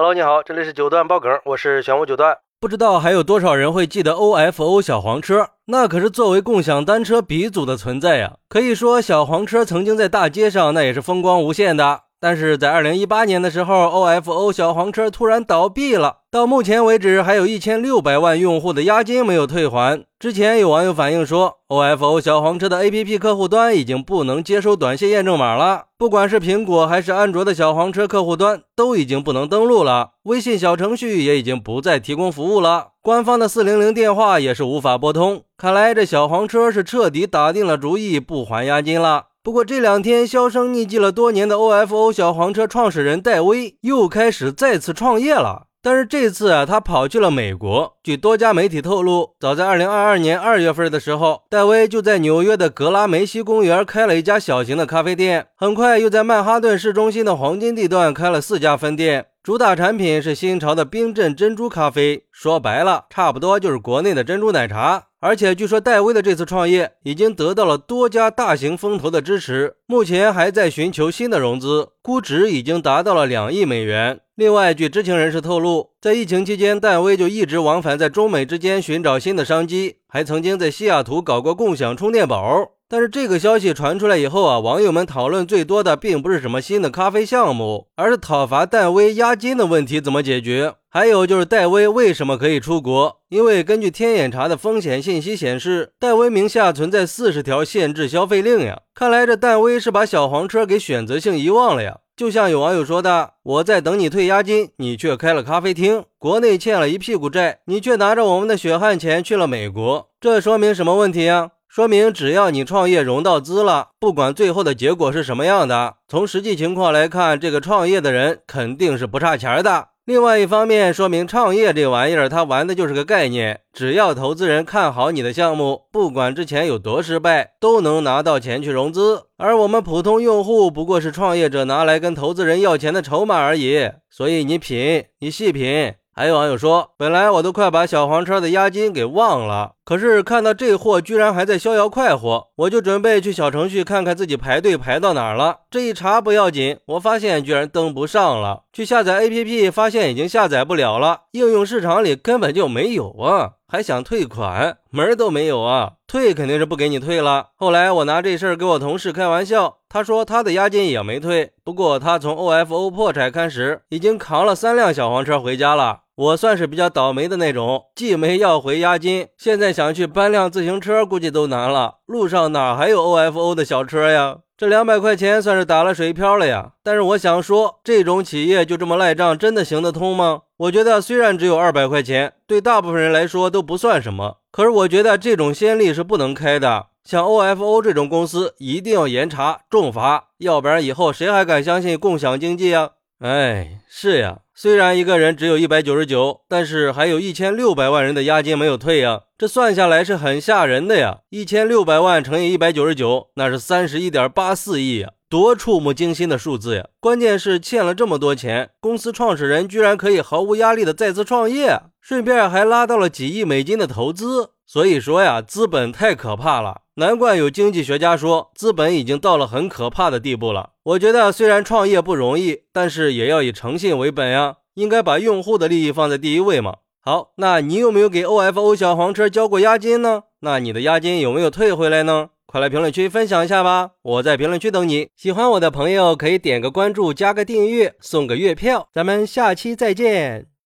Hello，你好，这里是九段爆梗，我是玄武九段。不知道还有多少人会记得 OFO 小黄车？那可是作为共享单车鼻祖的存在呀。可以说，小黄车曾经在大街上那也是风光无限的。但是在二零一八年的时候，OFO 小黄车突然倒闭了。到目前为止，还有一千六百万用户的押金没有退还。之前有网友反映说，OFO 小黄车的 APP 客户端已经不能接收短信验证码了，不管是苹果还是安卓的小黄车客户端都已经不能登录了，微信小程序也已经不再提供服务了，官方的四零零电话也是无法拨通。看来这小黄车是彻底打定了主意不还押金了。不过这两天销声匿迹了多年的 OFO 小黄车创始人戴威又开始再次创业了，但是这次啊，他跑去了美国。据多家媒体透露，早在2022年2月份的时候，戴威就在纽约的格拉梅西公园开了一家小型的咖啡店，很快又在曼哈顿市中心的黄金地段开了四家分店，主打产品是新潮的冰镇珍珠咖啡，说白了，差不多就是国内的珍珠奶茶。而且据说戴威的这次创业已经得到了多家大型风投的支持，目前还在寻求新的融资，估值已经达到了两亿美元。另外，据知情人士透露，在疫情期间，戴威就一直往返在中美之间寻找新的商机，还曾经在西雅图搞过共享充电宝。但是这个消息传出来以后啊，网友们讨论最多的并不是什么新的咖啡项目，而是讨伐戴威押金的问题怎么解决。还有就是戴威为什么可以出国？因为根据天眼查的风险信息显示，戴威名下存在四十条限制消费令呀。看来这戴威是把小黄车给选择性遗忘了呀。就像有网友说的：“我在等你退押金，你却开了咖啡厅，国内欠了一屁股债，你却拿着我们的血汗钱去了美国，这说明什么问题呀？”说明只要你创业融到资了，不管最后的结果是什么样的，从实际情况来看，这个创业的人肯定是不差钱的。另外一方面，说明创业这玩意儿，他玩的就是个概念，只要投资人看好你的项目，不管之前有多失败，都能拿到钱去融资。而我们普通用户不过是创业者拿来跟投资人要钱的筹码而已。所以你品，你细品。还有网友说，本来我都快把小黄车的押金给忘了，可是看到这货居然还在逍遥快活，我就准备去小程序看看自己排队排到哪儿了。这一查不要紧，我发现居然登不上了。去下载 APP，发现已经下载不了了，应用市场里根本就没有啊！还想退款，门都没有啊！退肯定是不给你退了。后来我拿这事儿给我同事开玩笑，他说他的押金也没退，不过他从 OFO 破产开始，已经扛了三辆小黄车回家了。我算是比较倒霉的那种，既没要回押金，现在想去搬辆自行车，估计都难了。路上哪还有 OFO 的小车呀？这两百块钱算是打了水漂了呀。但是我想说，这种企业就这么赖账，真的行得通吗？我觉得虽然只有二百块钱，对大部分人来说都不算什么，可是我觉得这种先例是不能开的。像 OFO 这种公司，一定要严查重罚，要不然以后谁还敢相信共享经济呀？哎，是呀。虽然一个人只有一百九十九，但是还有一千六百万人的押金没有退呀，这算下来是很吓人的呀！一千六百万乘以一百九十九，那是三十一点八四亿呀，多触目惊心的数字呀！关键是欠了这么多钱，公司创始人居然可以毫无压力的再次创业，顺便还拉到了几亿美金的投资。所以说呀，资本太可怕了。难怪有经济学家说，资本已经到了很可怕的地步了。我觉得虽然创业不容易，但是也要以诚信为本呀，应该把用户的利益放在第一位嘛。好，那你有没有给 OFO 小黄车交过押金呢？那你的押金有没有退回来呢？快来评论区分享一下吧，我在评论区等你。喜欢我的朋友可以点个关注，加个订阅，送个月票。咱们下期再见。